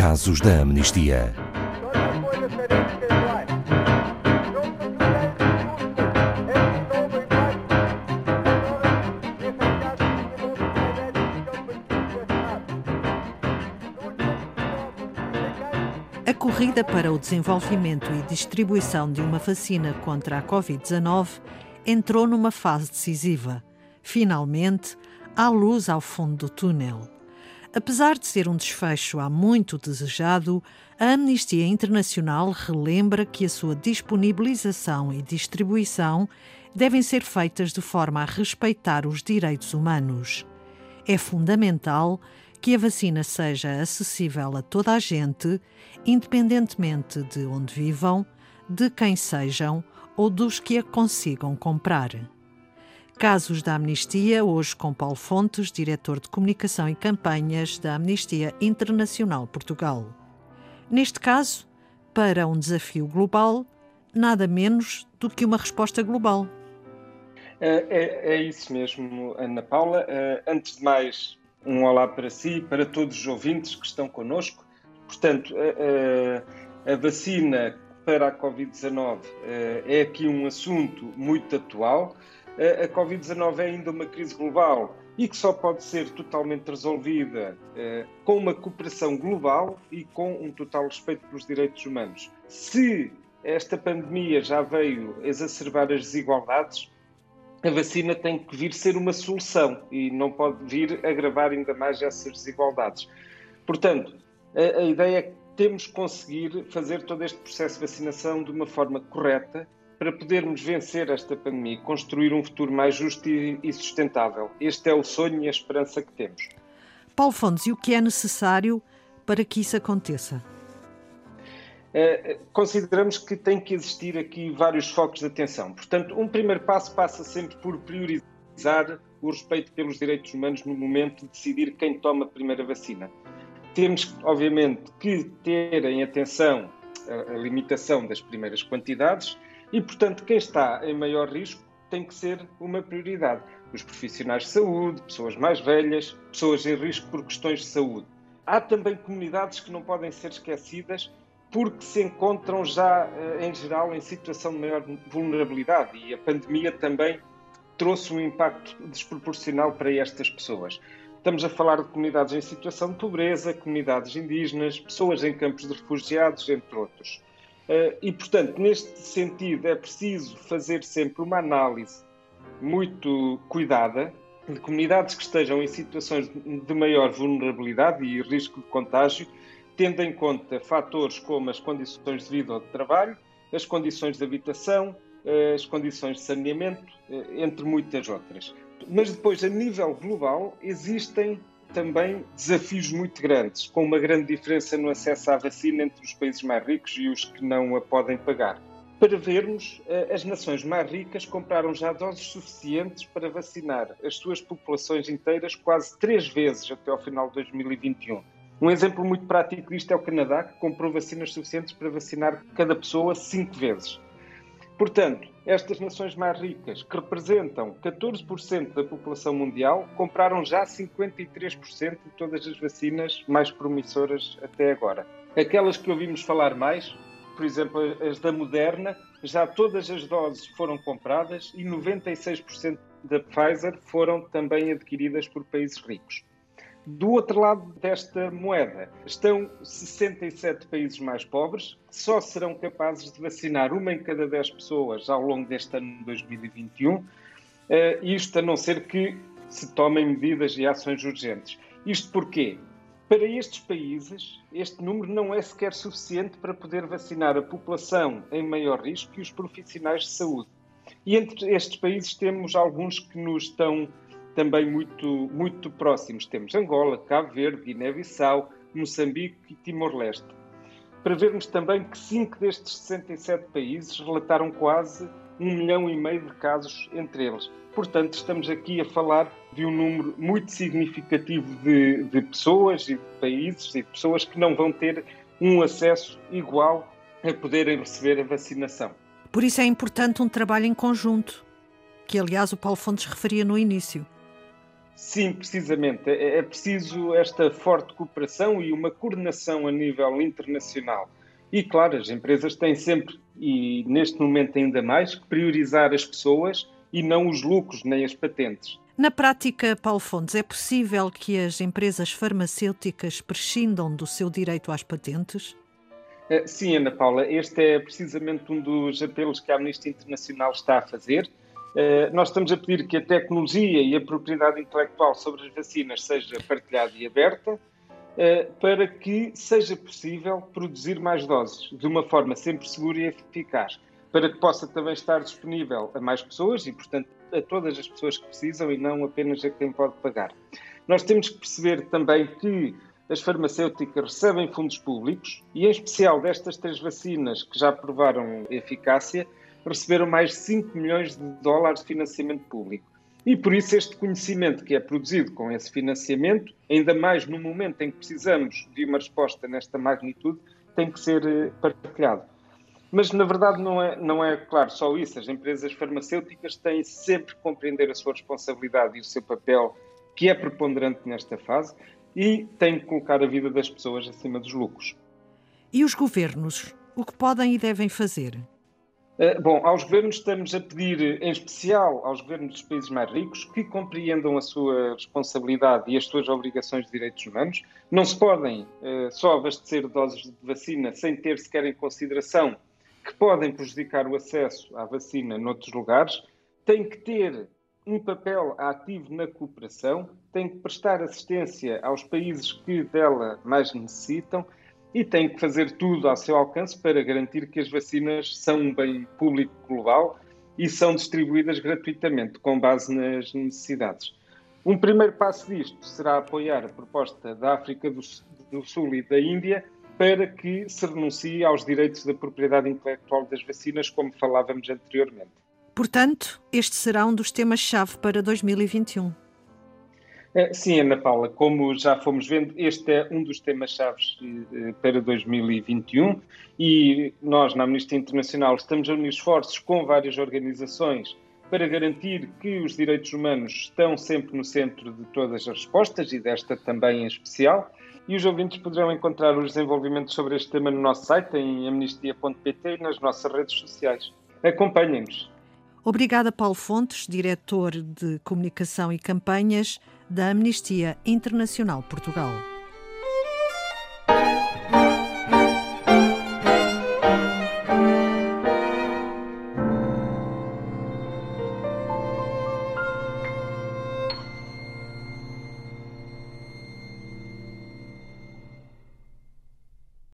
Casos da Amnistia. A corrida para o desenvolvimento e distribuição de uma vacina contra a Covid-19 entrou numa fase decisiva. Finalmente, há luz ao fundo do túnel. Apesar de ser um desfecho há muito desejado, a Amnistia Internacional relembra que a sua disponibilização e distribuição devem ser feitas de forma a respeitar os direitos humanos. É fundamental que a vacina seja acessível a toda a gente, independentemente de onde vivam, de quem sejam ou dos que a consigam comprar. Casos da Amnistia, hoje com Paulo Fontes, diretor de Comunicação e Campanhas da Amnistia Internacional Portugal. Neste caso, para um desafio global, nada menos do que uma resposta global. É, é, é isso mesmo, Ana Paula. Uh, antes de mais, um olá para si e para todos os ouvintes que estão connosco. Portanto, a, a, a vacina para a Covid-19 uh, é aqui um assunto muito atual a Covid-19 é ainda uma crise global e que só pode ser totalmente resolvida eh, com uma cooperação global e com um total respeito pelos direitos humanos. Se esta pandemia já veio exacerbar as desigualdades, a vacina tem que vir ser uma solução e não pode vir agravar ainda mais essas desigualdades. Portanto, a, a ideia é que temos que conseguir fazer todo este processo de vacinação de uma forma correta para podermos vencer esta pandemia e construir um futuro mais justo e sustentável. Este é o sonho e a esperança que temos. Paulo Fontes, e o que é necessário para que isso aconteça? Eh, consideramos que tem que existir aqui vários focos de atenção. Portanto, um primeiro passo passa sempre por priorizar o respeito pelos direitos humanos no momento de decidir quem toma a primeira vacina. Temos, obviamente, que ter em atenção a limitação das primeiras quantidades e, portanto, quem está em maior risco tem que ser uma prioridade. Os profissionais de saúde, pessoas mais velhas, pessoas em risco por questões de saúde. Há também comunidades que não podem ser esquecidas porque se encontram já, eh, em geral, em situação de maior vulnerabilidade e a pandemia também trouxe um impacto desproporcional para estas pessoas. Estamos a falar de comunidades em situação de pobreza, comunidades indígenas, pessoas em campos de refugiados, entre outros. Eh, e, portanto, neste sentido, é preciso fazer sempre uma análise muito cuidada de comunidades que estejam em situações de maior vulnerabilidade e risco de contágio, tendo em conta fatores como as condições de vida ou de trabalho, as condições de habitação, eh, as condições de saneamento, eh, entre muitas outras. Mas depois, a nível global, existem também desafios muito grandes, com uma grande diferença no acesso à vacina entre os países mais ricos e os que não a podem pagar. Para vermos, eh, as nações mais ricas compraram já doses suficientes para vacinar as suas populações inteiras quase três vezes até ao final de 2021. Um exemplo muito prático disto é o Canadá, que comprou vacinas suficientes para vacinar cada pessoa cinco vezes. Portanto, estas nações mais ricas, que representam 14% da população mundial, compraram já 53% de todas as vacinas mais promissoras até agora. Aquelas que ouvimos falar mais, por exemplo, as da Moderna, já todas as doses foram compradas e 96% da Pfizer foram também adquiridas por países ricos. Do outro lado desta moeda estão 67 países mais pobres, que só serão capazes de vacinar uma em cada 10 pessoas ao longo deste ano de 2021, eh, isto a não ser que se tomem medidas e ações urgentes. Isto porquê? Para estes países, este número não é sequer suficiente para poder vacinar a população em maior risco e os profissionais de saúde. E entre estes países temos alguns que nos estão também muito, muito próximos. Temos Angola, Cabo Verde, Guiné-Bissau, Moçambique e Timor-Leste. Para vermos também que cinco destes 67 países relataram quase um milhão e meio de casos entre eles. Portanto, estamos aqui a falar de um número muito significativo de, de pessoas e de países e de pessoas que não vão ter um acesso igual a poderem receber a vacinação. Por isso é importante um trabalho em conjunto, que aliás o Paulo Fontes referia no início. Sim, precisamente. É, é preciso esta forte cooperação e uma coordenação a nível internacional. E, claro, as empresas têm sempre, e neste momento ainda mais, que priorizar as pessoas e não os lucros nem as patentes. Na prática, Paulo Fontes, é possível que as empresas farmacêuticas prescindam do seu direito às patentes? Eh, sim, Ana Paula, este é precisamente um dos apelos que a Amnistia Internacional está a fazer. Eh, nós estamos a pedir que a tecnologia e a propriedade intelectual sobre as vacinas seja partilhada e aberta eh, para que seja possível produzir mais doses de uma forma sempre segura e eficaz, para que possa também estar disponível a mais pessoas e, portanto, a todas as pessoas que precisam e não apenas a quem pode pagar. Nós temos que perceber também que as farmacêuticas recebem fundos públicos e, em especial, destas três vacinas que já provaram eficácia, receberam mais de 5 milhões de dólares de financiamento público. E por isso este conhecimento que é produzido com esse financiamento, ainda mais no momento em que precisamos de uma resposta nesta magnitude, tem que ser eh, partilhado. Mas, na verdade, não é, não é claro só isso. As empresas farmacêuticas têm sempre que compreender a sua responsabilidade e o seu papel, que é preponderante nesta fase, e têm que colocar a vida das pessoas acima dos lucros. E os governos? O que podem e devem fazer? Eh, bom, aos governos estamos a pedir, em especial aos governos dos países mais ricos, que compreendam a sua responsabilidade e as suas obrigações de direitos humanos. Não se podem uh, só abastecer doses de vacina sem ter sequer em consideração que podem prejudicar o acesso à vacina noutros lugares, tem que ter um papel ativo na cooperação, tem que prestar assistência aos países que dela mais necessitam e tem que fazer tudo ao seu alcance para garantir que as vacinas são um bem público global e são distribuídas gratuitamente, com base nas necessidades. Um primeiro passo disto será apoiar a proposta da África do Sul e da Índia para que se renuncie aos direitos da propriedade intelectual das vacinas, como falávamos anteriormente. Portanto, este será um dos temas-chave para 2021. É, sim, Ana Paula, como já fomos vendo, este é um dos temas-chave eh, para 2021 e nós, na Amnistia Internacional, estamos a unir esforços com várias organizações para garantir que os direitos humanos estão sempre no centro de todas as respostas e desta também em especial e os ouvintes poderão encontrar os desenvolvimentos sobre este tema no nosso site, em amnistia.pt e nas nossas redes sociais. Acompanhem-nos. Obrigada, Paulo Fontes, diretor de Comunicação e Campanhas da Amnistia Internacional Portugal.